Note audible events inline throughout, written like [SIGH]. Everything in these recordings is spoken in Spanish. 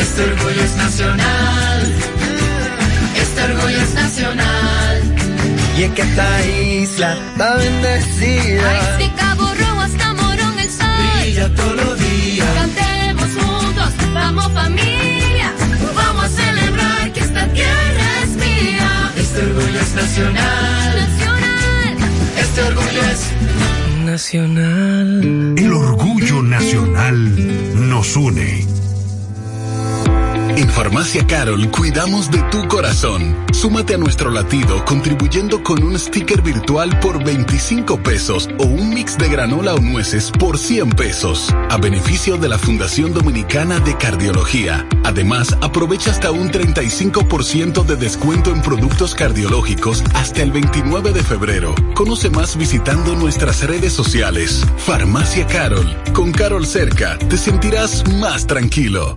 Este orgullo es nacional. Este orgullo es nacional. Y es que esta isla está bendecida. Ay, de Cabo Rojo hasta Morón el sol. Brilla todos los días. Cantemos juntos, vamos familia. Vamos a celebrar que esta tierra es mía. Este orgullo es nacional. Nacional. Este orgullo es Nacional. El orgullo nacional nos une. En Farmacia Carol cuidamos de tu corazón. Súmate a nuestro latido contribuyendo con un sticker virtual por 25 pesos o un mix de granola o nueces por 100 pesos, a beneficio de la Fundación Dominicana de Cardiología. Además, aprovecha hasta un 35% de descuento en productos cardiológicos hasta el 29 de febrero. Conoce más visitando nuestras redes sociales. Farmacia Carol. Con Carol cerca, te sentirás más tranquilo.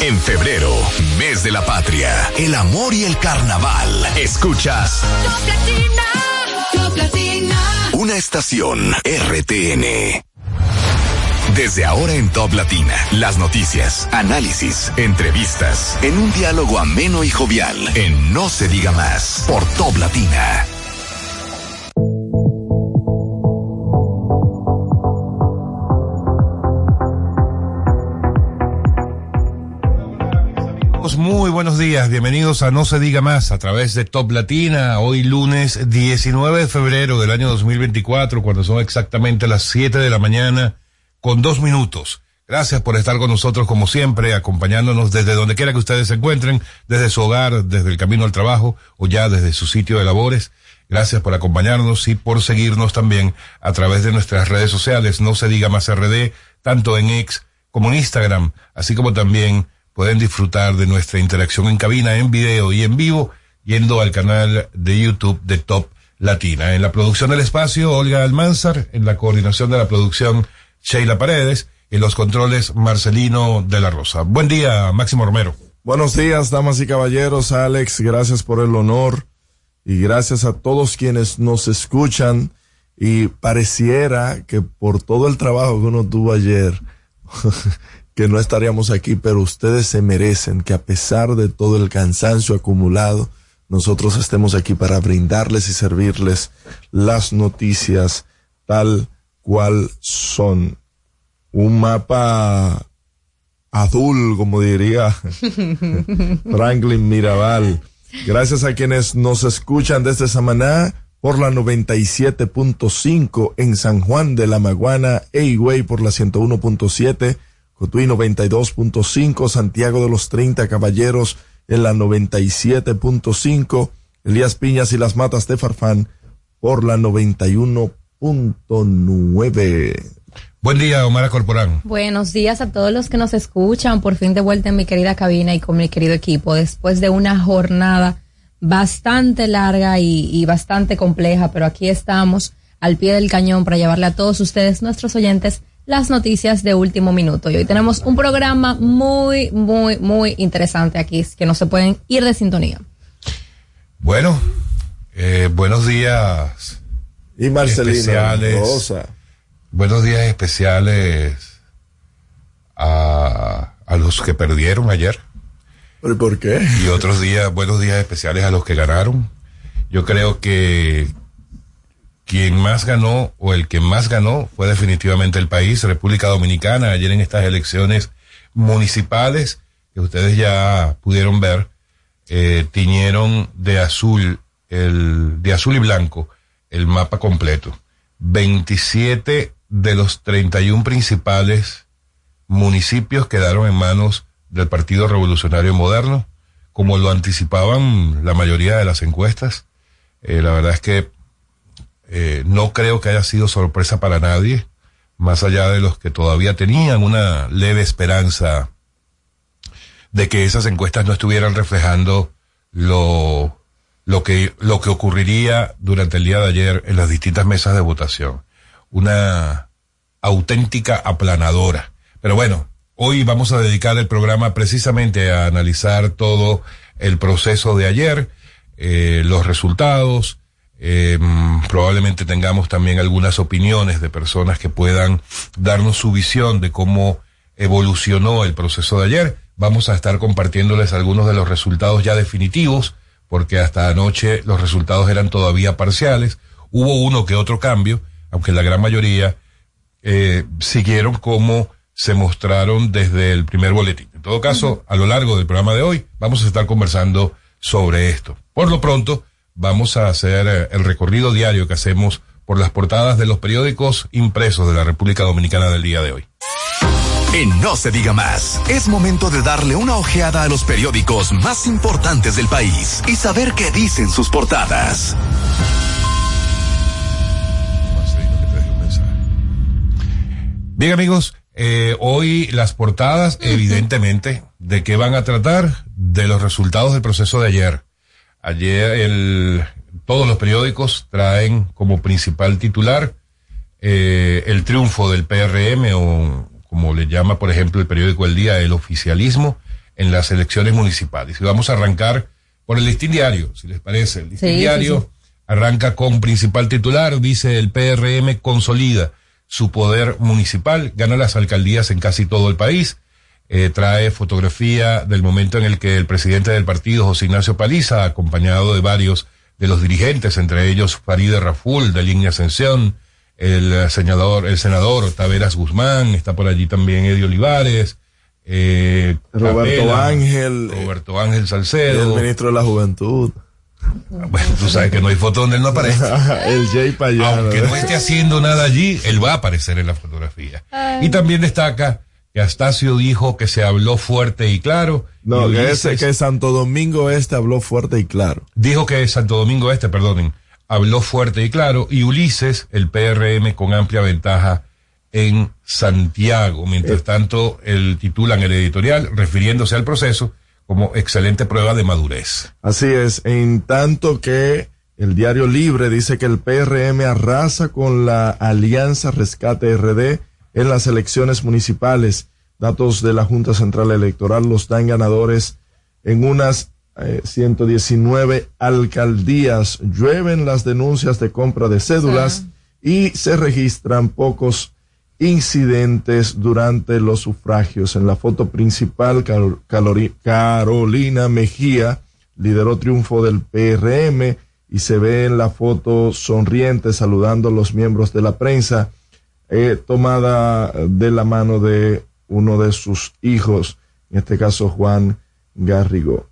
En febrero, mes de la patria, el amor y el carnaval. Escuchas Top Latina, Top Latina. una estación RTN. Desde ahora en Top Latina, las noticias, análisis, entrevistas, en un diálogo ameno y jovial, en No se diga más, por Top Latina. Muy buenos días, bienvenidos a No se diga más a través de Top Latina, hoy lunes 19 de febrero del año 2024, cuando son exactamente las 7 de la mañana con dos minutos. Gracias por estar con nosotros como siempre, acompañándonos desde donde quiera que ustedes se encuentren, desde su hogar, desde el camino al trabajo o ya desde su sitio de labores. Gracias por acompañarnos y por seguirnos también a través de nuestras redes sociales, No se diga más RD, tanto en X como en Instagram, así como también pueden disfrutar de nuestra interacción en cabina, en video y en vivo, yendo al canal de YouTube de Top Latina. En la producción del espacio, Olga Almanzar, en la coordinación de la producción, Sheila Paredes, en los controles, Marcelino de la Rosa. Buen día, Máximo Romero. Buenos días, damas y caballeros. Alex, gracias por el honor y gracias a todos quienes nos escuchan. Y pareciera que por todo el trabajo que uno tuvo ayer, [LAUGHS] que no estaríamos aquí, pero ustedes se merecen que a pesar de todo el cansancio acumulado, nosotros estemos aquí para brindarles y servirles las noticias tal cual son. Un mapa azul, como diría [LAUGHS] Franklin Mirabal. Gracias a quienes nos escuchan desde Samaná por la 97.5 en San Juan de la Maguana, Eigüey por la 101.7, Cotuí 92.5, Santiago de los 30 Caballeros en la 97.5, Elías Piñas y las Matas de Farfán por la 91.9. Buen día, Omar Corporán. Buenos días a todos los que nos escuchan. Por fin de vuelta en mi querida cabina y con mi querido equipo. Después de una jornada bastante larga y, y bastante compleja, pero aquí estamos al pie del cañón para llevarle a todos ustedes, nuestros oyentes, las noticias de último minuto. Y hoy tenemos un programa muy, muy, muy interesante aquí, que no se pueden ir de sintonía. Bueno, eh, buenos días. Y Marcelino especiales. Rosa. buenos días especiales a, a los que perdieron ayer. ¿Pero por qué? Y otros días, buenos días especiales a los que ganaron. Yo creo que quien más ganó o el que más ganó fue definitivamente el país, República Dominicana, ayer en estas elecciones municipales que ustedes ya pudieron ver, eh, tiñeron de azul, el, de azul y blanco el mapa completo. 27 de los 31 principales municipios quedaron en manos del Partido Revolucionario Moderno, como lo anticipaban la mayoría de las encuestas. Eh, la verdad es que eh, no creo que haya sido sorpresa para nadie, más allá de los que todavía tenían una leve esperanza de que esas encuestas no estuvieran reflejando lo, lo que, lo que ocurriría durante el día de ayer en las distintas mesas de votación. Una auténtica aplanadora. Pero bueno, hoy vamos a dedicar el programa precisamente a analizar todo el proceso de ayer, eh, los resultados, eh, probablemente tengamos también algunas opiniones de personas que puedan darnos su visión de cómo evolucionó el proceso de ayer. Vamos a estar compartiéndoles algunos de los resultados ya definitivos, porque hasta anoche los resultados eran todavía parciales. Hubo uno que otro cambio, aunque la gran mayoría eh, siguieron como se mostraron desde el primer boletín. En todo caso, a lo largo del programa de hoy vamos a estar conversando sobre esto. Por lo pronto, vamos a hacer eh, el recorrido diario que hacemos por las portadas de los periódicos impresos de la República Dominicana del día de hoy. En No se diga más, es momento de darle una ojeada a los periódicos más importantes del país y saber qué dicen sus portadas. Bien amigos, eh, hoy las portadas, evidentemente, ¿de qué van a tratar? De los resultados del proceso de ayer. Ayer el, todos los periódicos traen como principal titular eh, el triunfo del PRM o como le llama por ejemplo el periódico El Día, el oficialismo en las elecciones municipales. Y vamos a arrancar por el listín diario, si les parece. El listín diario arranca con principal titular, dice el PRM consolida su poder municipal, gana las alcaldías en casi todo el país eh, trae fotografía del momento en el que el presidente del partido, José Ignacio Paliza, acompañado de varios de los dirigentes, entre ellos Faride Raful, de Línea Ascensión, el senador, el senador Taveras Guzmán, está por allí también Eddie Olivares, eh, Roberto Ángel, Roberto Ángel Salcedo, el ministro de la Juventud. [LAUGHS] Bueno, tú sabes que no hay foto donde él no aparece. [LAUGHS] el Jay Payano. Aunque no esté haciendo nada allí, él va a aparecer en la fotografía. Y también destaca que Astacio dijo que se habló fuerte y claro. No, que, ese, que Santo Domingo Este habló fuerte y claro. Dijo que Santo Domingo Este, perdonen, habló fuerte y claro. Y Ulises, el PRM, con amplia ventaja en Santiago. Mientras eh. tanto, el titulan el editorial refiriéndose al proceso como excelente prueba de madurez. Así es, en tanto que el diario Libre dice que el PRM arrasa con la Alianza Rescate RD en las elecciones municipales. Datos de la Junta Central Electoral los dan ganadores en unas 119 eh, alcaldías. Llueven las denuncias de compra de cédulas y se registran pocos incidentes durante los sufragios. En la foto principal, Carolina Mejía lideró triunfo del PRM y se ve en la foto sonriente saludando a los miembros de la prensa eh, tomada de la mano de uno de sus hijos, en este caso Juan Garrigo.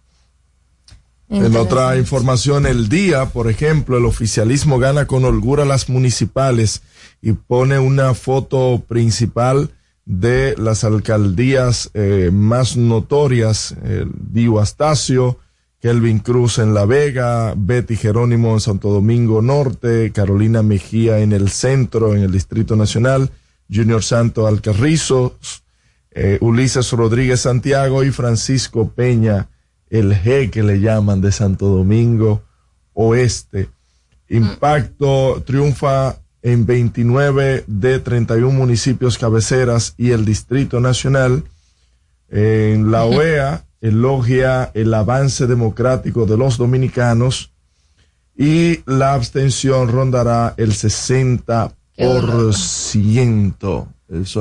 En otra información, el día, por ejemplo, el oficialismo gana con holgura las municipales y pone una foto principal de las alcaldías eh, más notorias, el Dio Astacio, Kelvin Cruz en La Vega, Betty Jerónimo en Santo Domingo Norte, Carolina Mejía en el centro, en el Distrito Nacional, Junior Santo Alcarrizo, eh, Ulises Rodríguez Santiago y Francisco Peña, el G que le llaman de Santo Domingo Oeste. Impacto triunfa en 29 de 31 municipios cabeceras y el Distrito Nacional. En la OEA, elogia el avance democrático de los dominicanos y la abstención rondará el 60%. por ciento.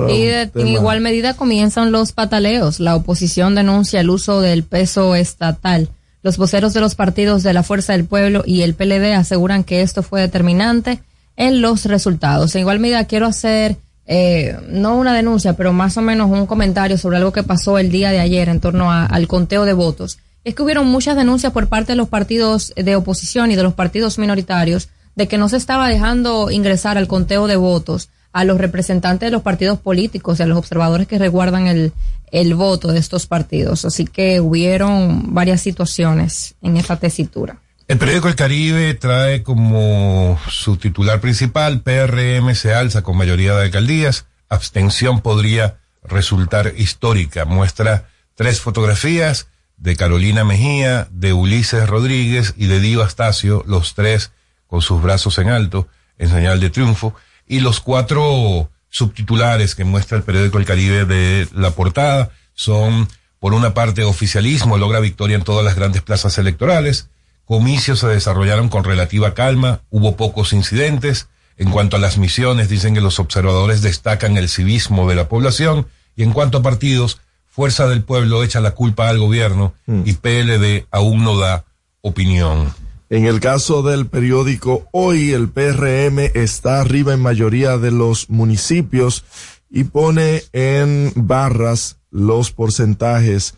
y en igual medida comienzan los pataleos. La oposición denuncia el uso del peso estatal. Los voceros de los partidos de la Fuerza del Pueblo y el PLD aseguran que esto fue determinante en los resultados. En igual medida quiero hacer, eh, no una denuncia, pero más o menos un comentario sobre algo que pasó el día de ayer en torno al conteo de votos. Es que hubieron muchas denuncias por parte de los partidos de oposición y de los partidos minoritarios de que no se estaba dejando ingresar al conteo de votos a los representantes de los partidos políticos y a los observadores que reguardan el, el voto de estos partidos. Así que hubieron varias situaciones en esta tesitura. El periódico El Caribe trae como su titular principal, PRM se alza con mayoría de alcaldías, abstención podría resultar histórica. Muestra tres fotografías de Carolina Mejía, de Ulises Rodríguez y de Dio Astacio, los tres con sus brazos en alto, en señal de triunfo, y los cuatro subtitulares que muestra el periódico El Caribe de la portada son, por una parte, oficialismo logra victoria en todas las grandes plazas electorales, comicios se desarrollaron con relativa calma, hubo pocos incidentes, en cuanto a las misiones, dicen que los observadores destacan el civismo de la población, y en cuanto a partidos, Fuerza del Pueblo echa la culpa al gobierno mm. y PLD aún no da opinión. En el caso del periódico Hoy, el PRM está arriba en mayoría de los municipios y pone en barras los porcentajes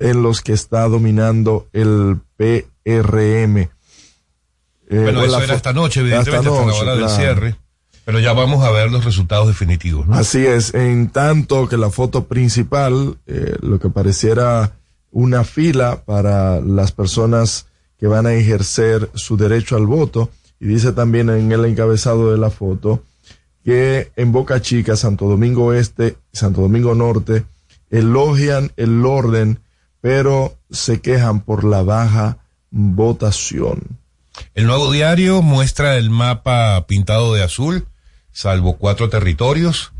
en los que está dominando el PRM. Eh, bueno, eso era esta noche, evidentemente, hasta, la hora del cierre. Pero ya vamos a ver los resultados definitivos. Así es, en tanto que la foto principal, eh, lo que pareciera una fila para las personas que van a ejercer su derecho al voto. Y dice también en el encabezado de la foto que en Boca Chica, Santo Domingo Este y Santo Domingo Norte elogian el orden, pero se quejan por la baja votación. El nuevo diario muestra el mapa pintado de azul, salvo cuatro territorios,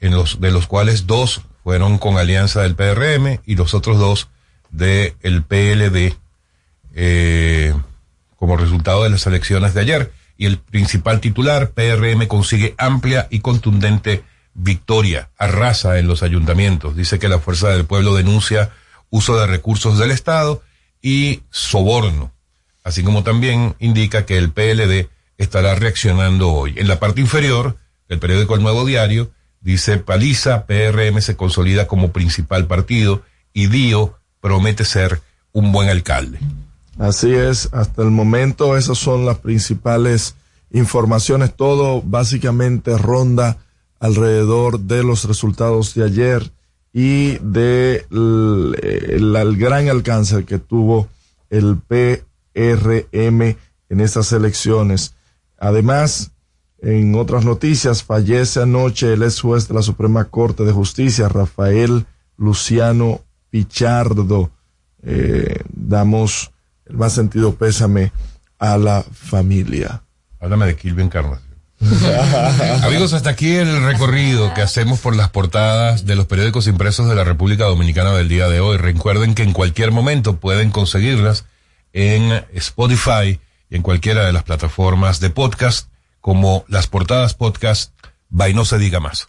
en los, de los cuales dos fueron con alianza del PRM y los otros dos del el PLD eh, como resultado de las elecciones de ayer. Y el principal titular, PRM, consigue amplia y contundente victoria, arrasa en los ayuntamientos. Dice que la Fuerza del Pueblo denuncia uso de recursos del Estado y soborno, así como también indica que el PLD estará reaccionando hoy. En la parte inferior, el periódico El Nuevo Diario dice paliza, PRM se consolida como principal partido y Dio promete ser un buen alcalde. Así es, hasta el momento esas son las principales informaciones. Todo básicamente ronda alrededor de los resultados de ayer y de el, gran alcance que tuvo el PRM en estas elecciones. Además, en otras noticias, fallece anoche el ex juez de la Suprema Corte de Justicia, Rafael Luciano Pichardo. Eh, damos el más sentido pésame a la familia. Háblame de Kilvin Encarnación. [LAUGHS] Amigos, hasta aquí el recorrido que hacemos por las portadas de los periódicos impresos de la República Dominicana del día de hoy. Recuerden que en cualquier momento pueden conseguirlas en Spotify y en cualquiera de las plataformas de podcast como las portadas podcast by No Se Diga Más.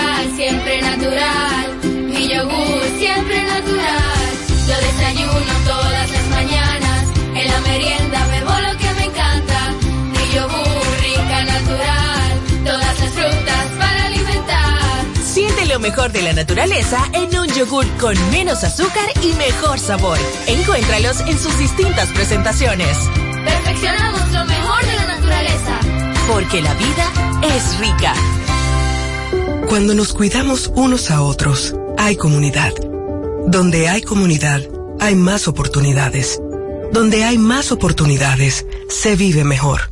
mejor de la naturaleza en un yogur con menos azúcar y mejor sabor. Encuéntralos en sus distintas presentaciones. perfeccionamos lo mejor de la naturaleza. Porque la vida es rica. Cuando nos cuidamos unos a otros, hay comunidad. Donde hay comunidad, hay más oportunidades. Donde hay más oportunidades, se vive mejor.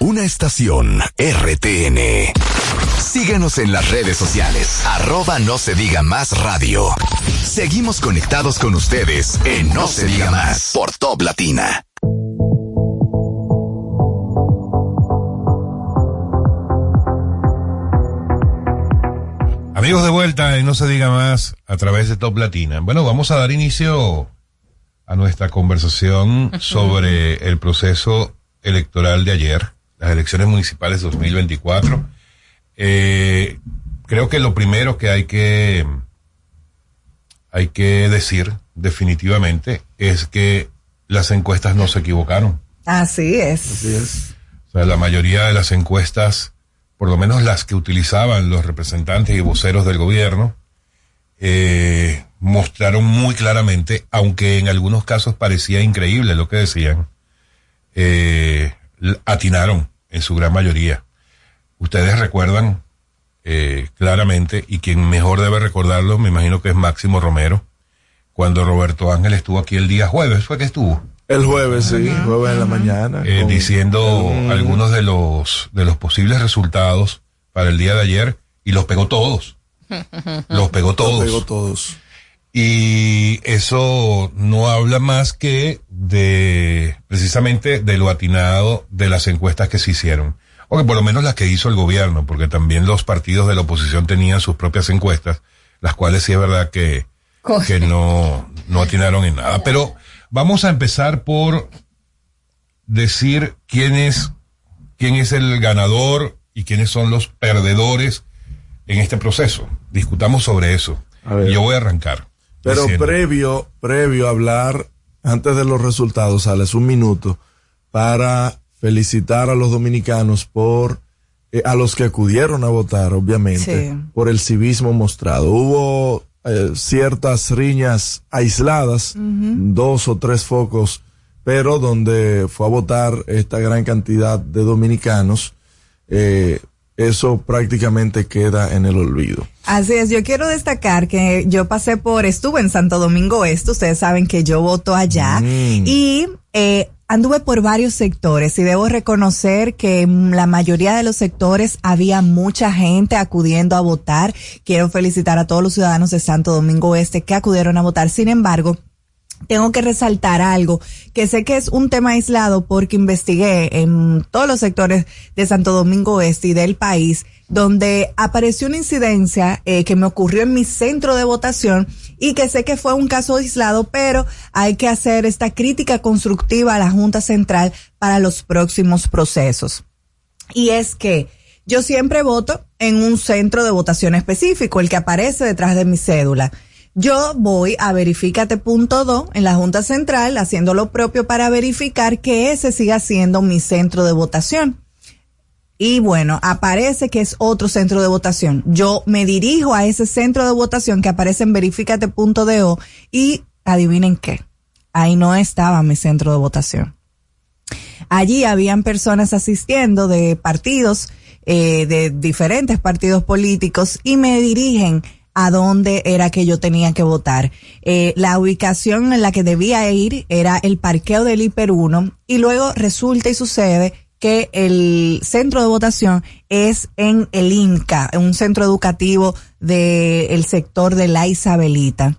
Una estación RTN. Síguenos en las redes sociales. Arroba no se diga más radio. Seguimos conectados con ustedes en No se diga más por Top Latina. Amigos de vuelta en No se diga más a través de Top Latina. Bueno, vamos a dar inicio a nuestra conversación sobre el proceso electoral de ayer, las elecciones municipales 2024. Eh, creo que lo primero que hay que hay que decir definitivamente es que las encuestas no se equivocaron. Así es. Así es. O sea, la mayoría de las encuestas, por lo menos las que utilizaban los representantes y voceros del gobierno, eh, mostraron muy claramente, aunque en algunos casos parecía increíble lo que decían, eh, atinaron en su gran mayoría. Ustedes recuerdan eh, claramente, y quien mejor debe recordarlo, me imagino que es Máximo Romero, cuando Roberto Ángel estuvo aquí el día jueves, fue que estuvo. El jueves, sí, jueves en la mañana. eh, con- diciendo Mm. algunos de los de los posibles resultados para el día de ayer y los pegó todos. [LAUGHS] Los pegó todos. Los pegó todos. Y eso no habla más que de precisamente de lo atinado de las encuestas que se hicieron. O que por lo menos las que hizo el gobierno, porque también los partidos de la oposición tenían sus propias encuestas, las cuales sí es verdad que, que no, no atinaron en nada. Pero vamos a empezar por decir quién es, quién es el ganador y quiénes son los perdedores en este proceso. Discutamos sobre eso. ver. Yo voy a arrancar. Pero diciendo- previo, previo a hablar, antes de los resultados, sales un minuto para felicitar a los dominicanos por, eh, a los que acudieron a votar, obviamente, Sí. por el civismo mostrado. Hubo eh, ciertas riñas aisladas, dos o tres focos, pero donde fue a votar esta gran cantidad de dominicanos, eh, eso prácticamente queda en el olvido. Así es, yo quiero destacar que yo pasé por, estuve en Santo Domingo Este, ustedes saben que yo voto allá, Mm. y eh, anduve por varios sectores y debo reconocer que en la mayoría de los sectores había mucha gente acudiendo a votar. Quiero felicitar a todos los ciudadanos de Santo Domingo Este que acudieron a votar. Sin embargo, tengo que resaltar algo que sé que es un tema aislado porque investigué en todos los sectores de Santo Domingo Este y del país donde apareció una incidencia eh, que me ocurrió en mi centro de votación y que sé que fue un caso aislado, pero hay que hacer esta crítica constructiva a la Junta Central para los próximos procesos. Y es que yo siempre voto en un centro de votación específico, el que aparece detrás de mi cédula. Yo voy a verificate.do en la Junta Central haciendo lo propio para verificar que ese siga siendo mi centro de votación. Y bueno, aparece que es otro centro de votación. Yo me dirijo a ese centro de votación que aparece en verificate.do y adivinen qué. Ahí no estaba mi centro de votación. Allí habían personas asistiendo de partidos, eh, de diferentes partidos políticos y me dirigen a dónde era que yo tenía que votar. Eh, la ubicación en la que debía ir era el parqueo del Hiper 1 y luego resulta y sucede que el centro de votación es en el INCA, un centro educativo del sector de la Isabelita.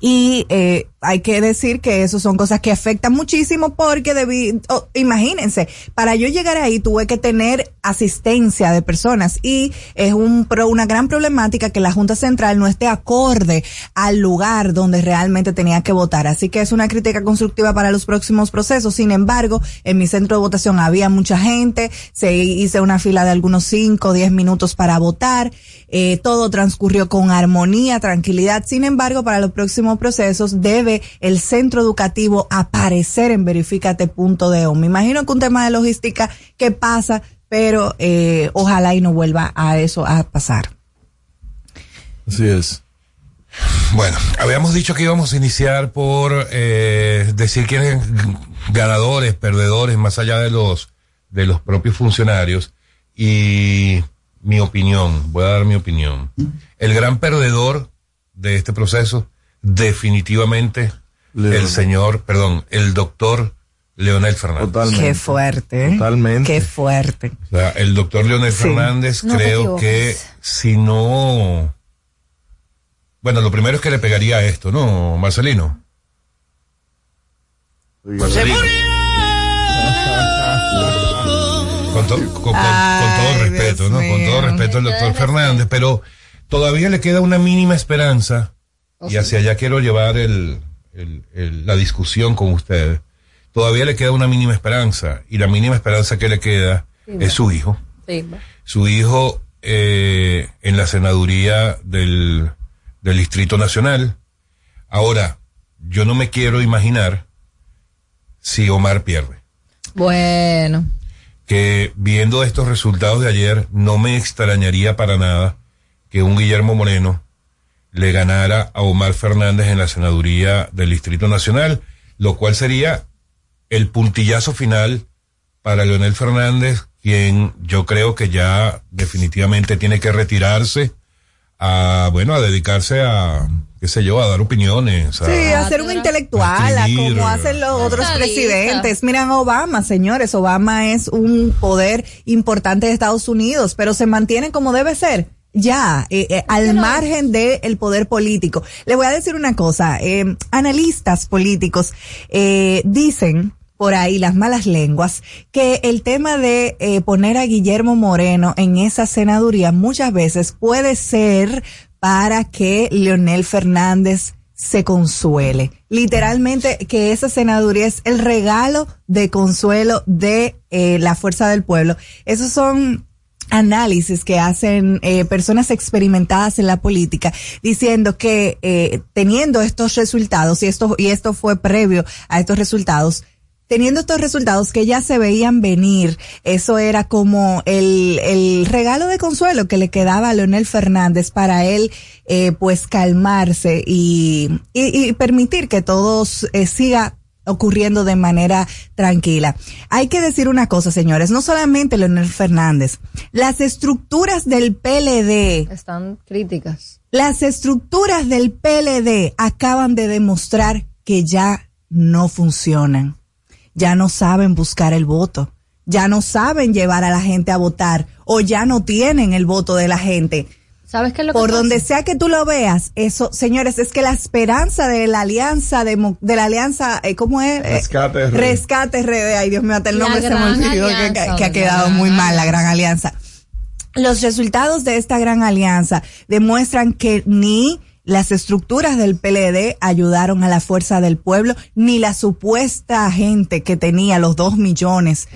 Y eh, hay que decir que eso son cosas que afectan muchísimo porque debí, imagínense, para yo llegar ahí tuve que tener asistencia de personas y es un pro, una gran problemática que la Junta Central no esté acorde al lugar donde realmente tenía que votar. Así que es una crítica constructiva para los próximos procesos. Sin embargo, en mi centro de votación había mucha gente, se hizo una fila de algunos 5 o 10 minutos para votar, eh, todo transcurrió con armonía, tranquilidad. Sin embargo, para los próximos procesos debe el centro educativo aparecer en verificate.de. Me imagino que un tema de logística que pasa, pero eh, ojalá y no vuelva a eso a pasar. Así es. Bueno, habíamos dicho que íbamos a iniciar por eh, decir quiénes ganadores, perdedores, más allá de los de los propios funcionarios y mi opinión, voy a dar mi opinión. El gran perdedor de este proceso, definitivamente, el señor, perdón, el doctor Leonel Fernández. Totalmente. Qué fuerte. Totalmente. Qué fuerte. O sea, el doctor Leonel Sí. Fernández No creo que si no... Bueno, lo primero es que le pegaría a esto, ¿no, Marcelino? Marcelino. Con, to- con- con- con todo respeto, Dios ¿no? Con todo respeto al doctor Fernández, pero todavía le queda una mínima esperanza y hacia allá quiero llevar el, el- el- la discusión con ustedes. Todavía le queda una mínima esperanza y la mínima esperanza que le queda Sí, es su hijo. Sí, Su hijo eh, en la senaduría del, del Distrito Nacional. Ahora, yo no me quiero imaginar si Omar pierde. Bueno, que viendo estos resultados de ayer, no me extrañaría para nada que un Guillermo Moreno le ganara a Omar Fernández en la senaduría del Distrito Nacional, lo cual sería el puntillazo final para Leonel Fernández, quien yo creo que ya definitivamente tiene que retirarse a, bueno, a dedicarse a, qué sé yo, a dar opiniones. a- Sí, a ser un intelectual, a escribir. como hacen los otros presidentes. Miran Obama, señores, Obama es un poder importante de Estados Unidos, pero se mantiene como debe ser. Ya, eh, eh, al margen del poder político. Le voy a decir una cosa, eh, analistas políticos eh, dicen por ahí las malas lenguas, que el tema de eh, poner a Guillermo Moreno en esa senaduría muchas veces puede ser para que Leonel Fernández se consuele. Literalmente que esa senaduría es el regalo de consuelo de eh, la fuerza del pueblo. Esos son análisis que hacen eh, personas experimentadas en la política diciendo que eh, teniendo estos resultados y esto y esto fue previo a estos resultados teniendo estos resultados que ya se veían venir, eso era como el, el regalo de consuelo que le quedaba a Leonel Fernández para él, eh, pues calmarse y, y, y permitir que todo eh, siga ocurriendo de manera tranquila. Hay que decir una cosa, señores, no solamente Leonel Fernández, las estructuras del PLD están críticas. las estructuras del PLD acaban de demostrar que ya no funcionan. Ya no saben buscar el voto. Ya no saben llevar a la gente a votar o ya no tienen el voto de la gente. ¿Sabes qué es lo que Por donde sea que tú lo veas, eso, señores, es que la esperanza de la alianza, de, la alianza, eh, ¿cómo es? Eh, Rescate RD. Rescate RD, ay Dios mío, hasta el nombre se me olvidó que, ha quedado muy mal, la gran alianza. Los resultados de esta gran alianza demuestran que ni las estructuras del PLD ayudaron a la fuerza del pueblo, ni la supuesta gente que tenía los dos millones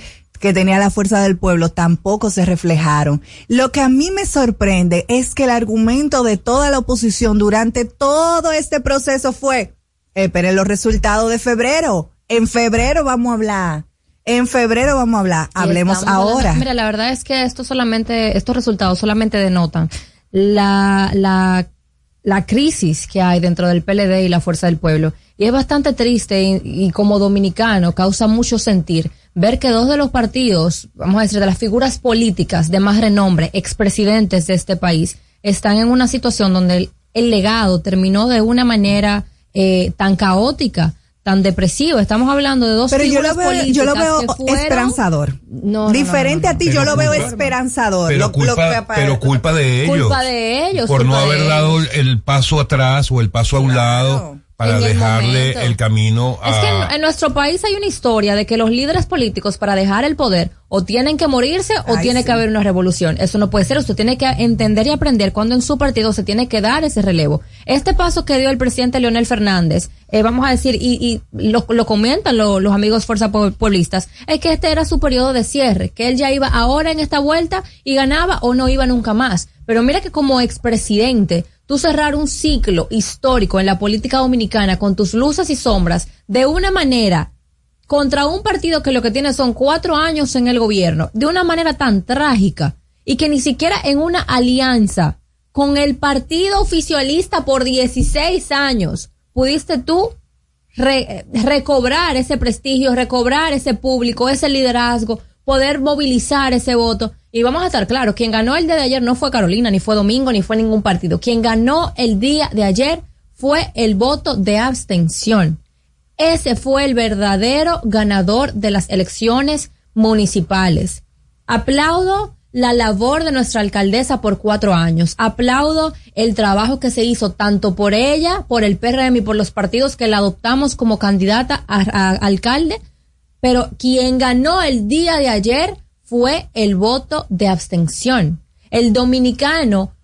que tenía la fuerza del pueblo tampoco se reflejaron. Lo que a mí me sorprende es que el argumento de toda la oposición durante todo este proceso fue, esperen los resultados de febrero. En febrero vamos a hablar. En febrero vamos a hablar. Hablemos ahora. hablando- mira, la verdad es que esto solamente, estos resultados solamente denotan la, la, la crisis que hay dentro del PLD y la Fuerza del Pueblo. Y es bastante triste y, como dominicano causa mucho sentir ver que dos de los partidos, vamos a decir, de las figuras políticas de más renombre, expresidentes de este país, están en una situación donde el, el legado terminó de una manera eh, tan caótica, tan depresiva. Estamos hablando de dos Pero yo lo veo, yo lo veo fueron- esperanzador. No, no, Diferente no, no, a ti, yo lo veo esperanzador. Pero, Lo- lo culpa, que- pero culpa de ellos. Culpa de ellos. por no haber ellos. dado el paso atrás o el paso a un lado para En dejarle el camino a... Es que en, en nuestro país hay una historia de que los líderes políticos para dejar el poder o tienen que morirse o Ay, tiene sí. que haber una revolución. Eso no puede ser. Usted tiene que entender y aprender cuando en su partido se tiene que dar ese relevo. Este paso que dio el presidente Leonel Fernández, eh, vamos a decir, y, y lo, lo comentan lo- los amigos Fuerza Pue- Pueblistas, es que este era su periodo de cierre, que él ya iba ahora en esta vuelta y ganaba o no iba nunca más. Pero mira que como expresidente, tú cerrar un ciclo histórico en la política dominicana con tus luces y sombras de una manera contra un partido que lo que tiene son cuatro años en el gobierno, de una manera tan trágica y que ni siquiera en una alianza con el partido oficialista por 16 años pudiste tú re- recobrar ese prestigio, recobrar ese público, ese liderazgo, poder movilizar ese voto. Y vamos a estar claros, quien ganó el día de ayer no fue Carolina, ni fue Domingo, ni fue ningún partido. Quien ganó el día de ayer fue el voto de abstención. Ese fue el verdadero ganador de las elecciones municipales. Aplaudo la labor de nuestra alcaldesa por cuatro años. Aplaudo el trabajo que se hizo tanto por ella, por el PRM y por los partidos que la adoptamos como candidata a, alcalde, pero quien ganó el día de ayer fue el voto de abstención. El dominicano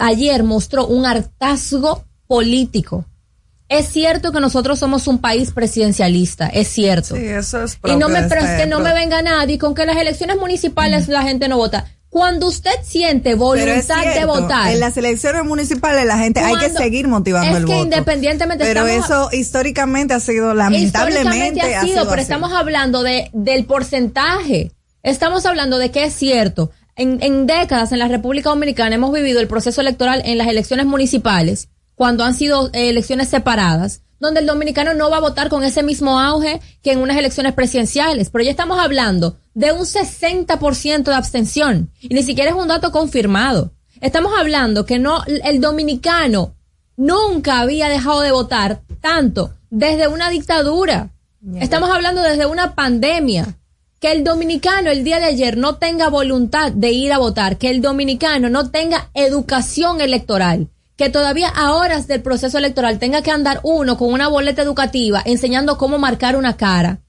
ayer mostró un hartazgo político. Es cierto que nosotros somos un país presidencialista, es cierto. Sí, eso es Y no me, pero es que no me venga nadie con que las elecciones municipales la gente no vota. Cuando usted siente voluntad de votar, En las elecciones municipales la gente hay que seguir motivando es el que voto. independientemente Pero estamos- eso históricamente ha sido lamentablemente Históricamente ha sido, pero así. estamos hablando de, del porcentaje. Estamos hablando de que es cierto. En, en décadas en la República Dominicana hemos vivido el proceso electoral en las elecciones municipales, cuando han sido eh, elecciones separadas, donde el dominicano no va a votar con ese mismo auge que en unas elecciones presidenciales. Pero ya estamos hablando de un 60% de abstención. Y ni siquiera es un dato confirmado. Estamos hablando que no, el dominicano nunca había dejado de votar tanto desde una dictadura. Estamos hablando desde una pandemia. Que el dominicano el día de ayer no tenga voluntad de ir a votar, que el dominicano no tenga educación electoral, que todavía a horas del proceso electoral tenga que andar uno con una boleta educativa enseñando cómo marcar una cara.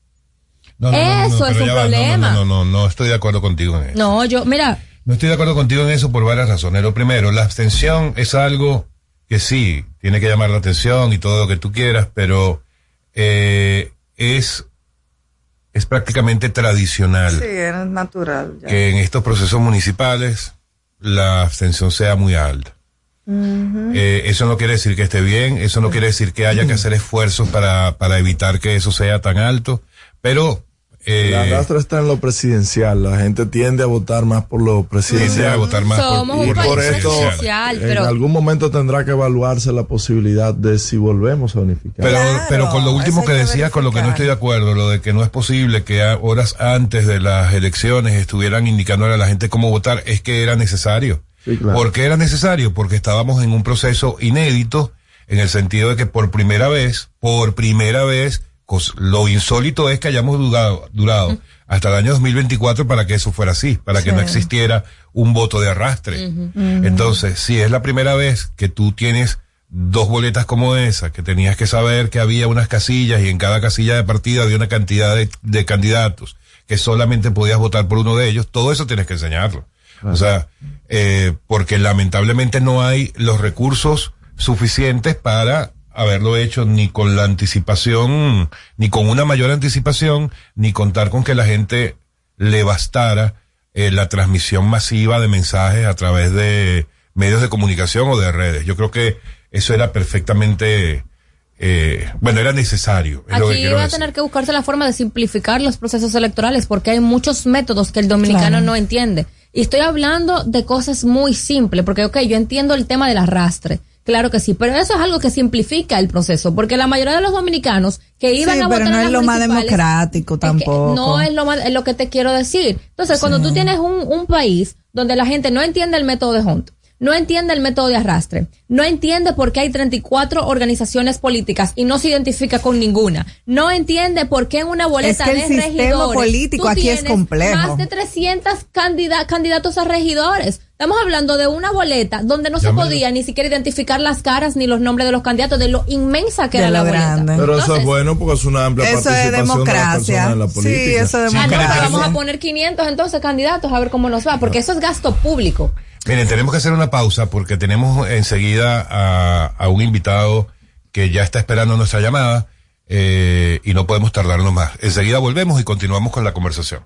No, no, no, no, Eso es un problema. No, no, no, no, estoy de acuerdo contigo en eso. No, yo, mira, No estoy de acuerdo contigo en eso por varias razones. Lo primero, la abstención es algo que sí, tiene que llamar la atención y todo lo que tú quieras, pero eh, es, es prácticamente tradicional Sí, era natural. ya. que en estos procesos municipales la abstención sea muy alta. Eh, eso no quiere decir que esté bien, eso no quiere decir que haya que hacer esfuerzos para, para evitar que eso sea tan alto, pero... eh, La arrastra está en lo presidencial. La gente tiende a votar más por lo presidencial. Tiende a votar más por- Somos un país por esto, presidencial, en pero- algún momento tendrá que evaluarse la posibilidad de si volvemos a unificar. Pero, pero con lo último que decías, con lo que no estoy de acuerdo, lo de que no es posible que a horas antes de las elecciones estuvieran indicando a la gente cómo votar, es que era necesario. ¿Por qué era necesario? Porque estábamos en un proceso inédito, en el sentido de que por primera vez, por primera vez, lo insólito es que hayamos durado, durado hasta el año 2024 para que eso fuera así, para que Sí. no existiera un voto de arrastre. Entonces, si es la primera vez que tú tienes dos boletas como esa, que tenías que saber que había unas casillas y en cada casilla de partida había una cantidad de, de candidatos, que solamente podías votar por uno de ellos, todo eso tienes que enseñarlo. O sea, eh, porque lamentablemente no hay los recursos suficientes para haberlo hecho ni con la anticipación, ni con una mayor anticipación, ni contar con que la gente le bastara eh, la transmisión masiva de mensajes a través de medios de comunicación o de redes. Yo creo que eso era perfectamente, eh, bueno, era necesario. es lo que Aquí va a decir. tener que buscarse la forma de simplificar los procesos electorales porque hay muchos métodos que el dominicano Claro. no entiende. Y estoy hablando de cosas muy simples, porque, ok, yo entiendo el tema del arrastre. Claro que sí, pero eso es algo que simplifica el proceso, porque la mayoría de los dominicanos que iban Sí, a pero votar no en es lo más democrático es que tampoco. no es lo, más, es lo que te quiero decir. Entonces, cuando tú tienes un, un país donde la gente no entiende el método de Hunt, no entiende el método de arrastre, no entiende por qué hay 34 organizaciones políticas y no se identifica con ninguna, no entiende por qué en una boleta Es que el de sistema regidores político tú aquí es complejo. Más de 300 candida- candidatos a regidores. Estamos hablando de una boleta donde no se podía ni siquiera identificar las caras ni los nombres de los candidatos, de lo inmensa que De era la boleta. grande. Pero eso es bueno porque es una amplia Eso es participación de las democracia. en la Sí, política. eso es Ah, no, democracia. pero vamos a poner 500 entonces candidatos a ver cómo nos va, porque eso es gasto público. Miren, tenemos que hacer una pausa porque tenemos enseguida a, un invitado que ya está esperando nuestra llamada eh, y no podemos tardarnos más. Enseguida volvemos y continuamos con la conversación.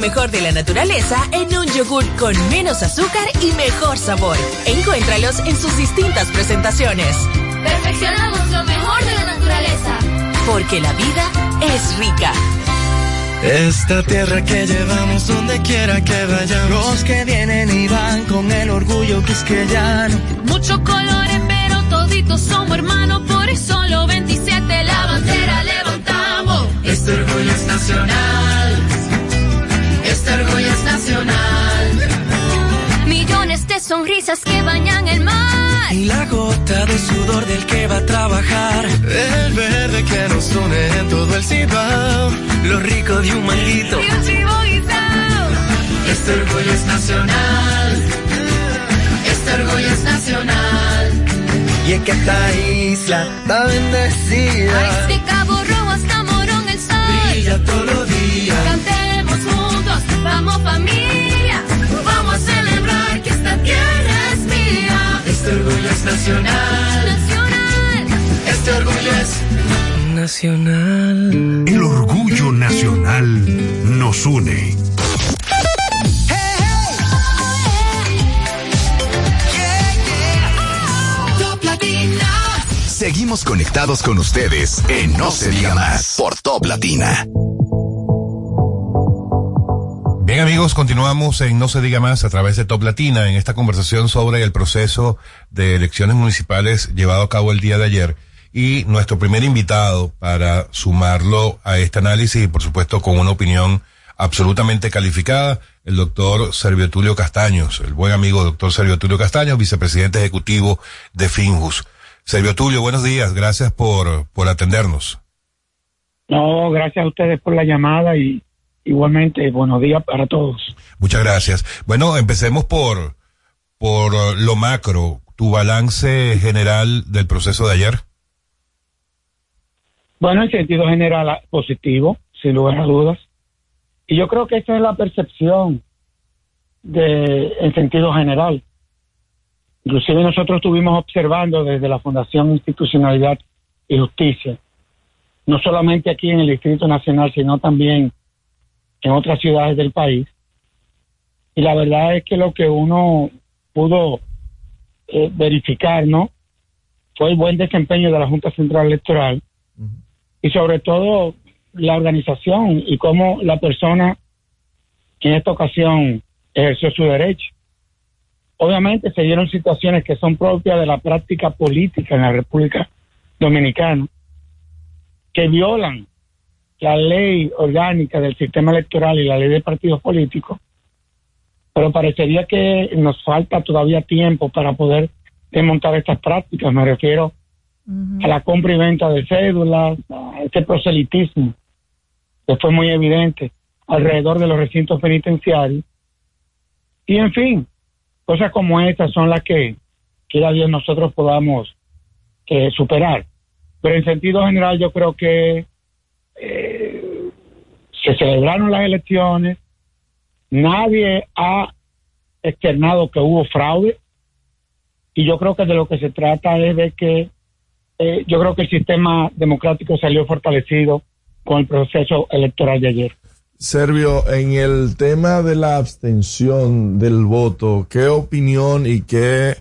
mejor de la naturaleza en un yogur con menos azúcar y mejor sabor. Encuéntralos en sus distintas presentaciones. Perfeccionamos lo mejor de la naturaleza. Porque la vida es rica. Esta tierra que llevamos donde quiera que vayamos. Los que vienen y van con el orgullo quisqueyano. Muchos colores, pero toditos somos hermanos. Por eso los 27 la bandera levantamos. Este orgullo es nacional. Este orgullo es nacional. Millones de sonrisas que bañan el mar. Y la gota de sudor del que va a trabajar. El verde que nos une en todo el Cibao. Lo rico de un manguito. Y un chivo guisado. Este orgullo es nacional. Este orgullo es nacional. Y es que esta isla está bendecida. De Cabo Rojo hasta Morón el sol. Brilla todos vamos familia. Vamos a celebrar que esta tierra es mía. Este orgullo es nacional. Nacional. Este orgullo es Nacional. El orgullo nacional nos une. Seguimos conectados con ustedes en No se diga más por Top Latina. Bien amigos, continuamos en No se diga más a través de Top Latina en esta conversación sobre el proceso de elecciones municipales llevado a cabo el día de ayer y nuestro primer invitado para sumarlo a este análisis y por supuesto con una opinión absolutamente calificada, el doctor Servio Tulio Castaños, el buen amigo doctor Servio Tulio Castaños, vicepresidente ejecutivo de Finjus. Servio Tulio, buenos días, gracias por, por atendernos. No, gracias a ustedes por la llamada y igualmente buenos días para todos. Muchas gracias. Bueno, empecemos por, por uh, lo macro, tu balance general del proceso de ayer. Bueno, en sentido general ah, positivo, sin lugar a dudas. Y yo creo que esa es la percepción de, en sentido general. Inclusive nosotros estuvimos observando desde la Fundación Institucionalidad y Justicia, no solamente aquí en el Distrito Nacional, sino también en otras ciudades del país. Y la verdad es que lo que uno pudo eh, verificar, ¿no? Fue el buen desempeño de la Junta Central Electoral y sobre todo la organización y cómo la persona que en esta ocasión ejerció su derecho. Obviamente se dieron situaciones que son propias de la práctica política en la República Dominicana, que violan la ley orgánica del sistema electoral y la ley de partidos políticos, pero parecería que nos falta todavía tiempo para poder desmontar estas prácticas. Me refiero a la compra y venta de cédulas, a este proselitismo que fue muy evidente alrededor de los recintos penitenciarios. Y en fin, cosas como estas son las que cada día nosotros podamos eh, superar. Pero en sentido general yo creo que eh, se celebraron las elecciones, nadie ha externado que hubo fraude y yo creo que de lo que se trata es de que eh, yo creo que el sistema democrático salió fortalecido con el proceso electoral de ayer. Servio, en el tema de la abstención del voto, ¿qué opinión y qué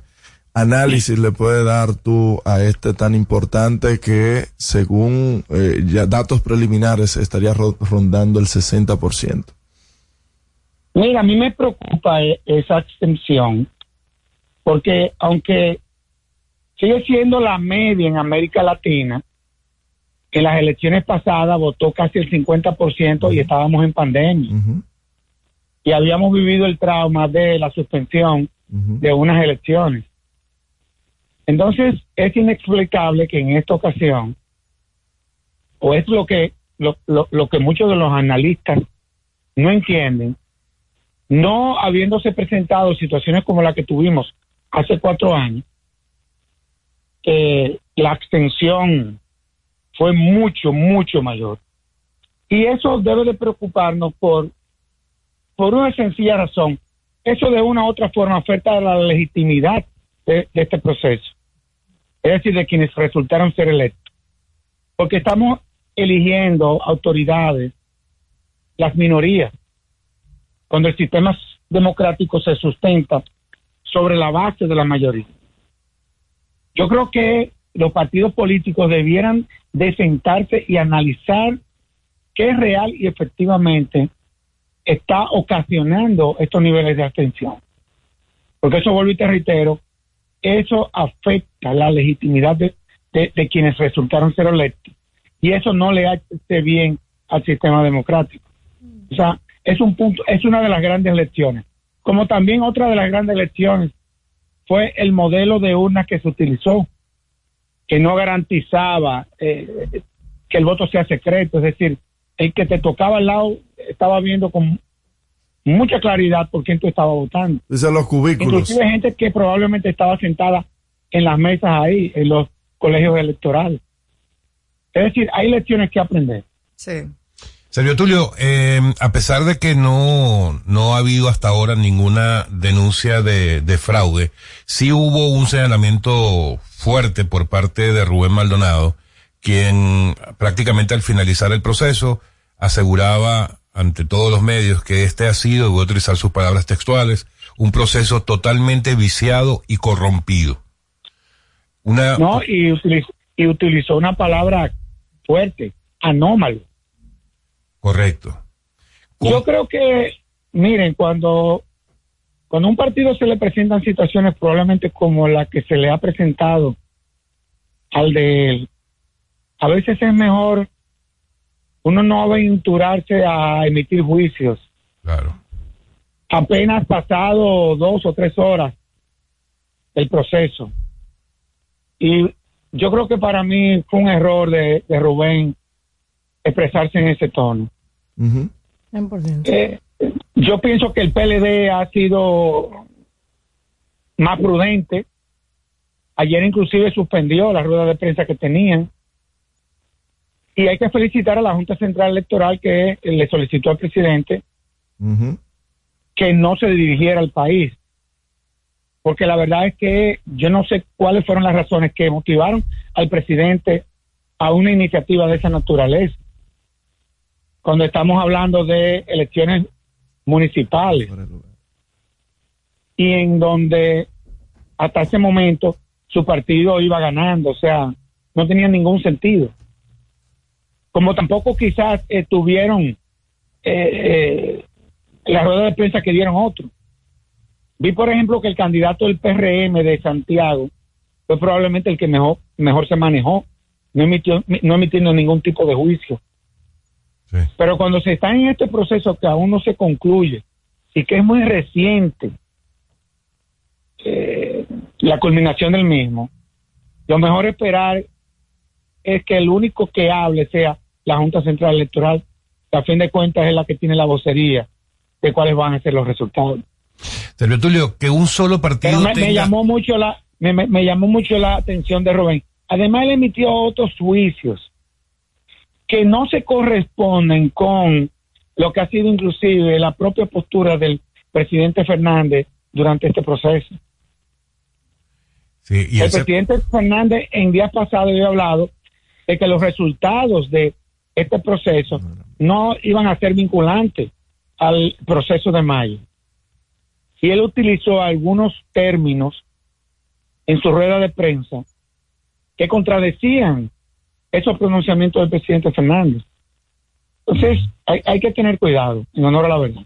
análisis le puede dar tú a este tan importante que según eh, ya datos preliminares estaría rondando el 60%? Mira, a mí me preocupa e-, esa abstención porque aunque sigue siendo la media en América Latina, en las elecciones pasadas votó casi el 50% y estábamos en pandemia. Y habíamos vivido el trauma de la suspensión de unas elecciones. Entonces, es inexplicable que en esta ocasión, o es lo que, lo, lo que muchos de los analistas no entienden, no habiéndose presentado situaciones como la que tuvimos hace cuatro años, que la abstención fue mucho, mucho mayor. Y eso debe de preocuparnos por, por una sencilla razón. Eso de una u otra forma afecta a la legitimidad de, este proceso. Es decir, de quienes resultaron ser electos. Porque estamos eligiendo autoridades, las minorías, cuando el sistema democrático se sustenta sobre la base de la mayoría. Yo creo que los partidos políticos debieran de sentarse y analizar qué real y efectivamente está ocasionando estos niveles de abstención. Porque eso, vuelvo y te reitero, eso afecta la legitimidad de, quienes resultaron ser electos. Y eso no le hace bien al sistema democrático. O sea, es un punto, es una de las grandes lecciones. Como también otra de las grandes lecciones fue el modelo de urna que se utilizó que no garantizaba eh, que el voto sea secreto, es decir, el que te tocaba al lado estaba viendo con mucha claridad por quién tú estabas votando. Dice los cubículos. Inclusive gente que probablemente estaba sentada en las mesas ahí, en los colegios electorales. Es decir, hay lecciones que aprender. Sí. Sergio Tulio, eh, a pesar de que no, no ha habido hasta ahora ninguna denuncia de, de fraude, sí hubo un señalamiento fuerte por parte de Rubén Maldonado, quien prácticamente al finalizar el proceso aseguraba ante todos los medios que este ha sido, voy a utilizar sus palabras textuales, un proceso totalmente viciado y corrompido. Una... No, y utilizó, y utilizó una palabra fuerte, anómalo. Correcto. Yo creo que, miren, cuando, cuando a un partido se le presentan situaciones probablemente como la que se le ha presentado al de él, a veces es mejor uno no aventurarse a emitir juicios. Claro. Apenas pasado dos o tres horas el proceso. Y yo creo que para mí fue un error de, de Rubén expresarse en ese tono. Eh, yo pienso que el PLD ha sido más prudente. Ayer inclusive suspendió la rueda de prensa que tenían. Y hay que felicitar a la Junta Central Electoral que le solicitó al presidente que no se dirigiera al país. Porque la verdad es que yo no sé cuáles fueron las razones que motivaron al presidente a una iniciativa de esa naturaleza. cuando estamos hablando de elecciones municipales y en donde hasta ese momento su partido iba ganando, o sea, no tenía ningún sentido. Como tampoco quizás eh, tuvieron eh, eh, la rueda de prensa que dieron otros. Vi, por ejemplo, que el candidato del PRM de Santiago fue probablemente el que mejor, mejor se manejó, no, emitió, no emitiendo ningún tipo de juicio. Pero cuando se está en este proceso que aún no se concluye y que es muy reciente, eh, la culminación del mismo, lo mejor esperar es que el único que hable sea la Junta Central Electoral, que a fin de cuentas es la que tiene la vocería de cuáles van a ser los resultados. Terrio Tulio, que un solo partido me, me, llamó mucho la me, me, llamó mucho la atención de Rubén. Además, él emitió otros juicios que no se corresponden con lo que ha sido inclusive la propia postura del presidente Fernández durante este proceso. el presidente Fernández en días pasados había hablado de que los resultados de este proceso no iban a ser vinculantes al proceso de mayo. Y él utilizó algunos términos en su rueda de prensa que contradecían esos pronunciamientos del presidente Fernández. Entonces, hay, hay que tener cuidado, en honor a la verdad.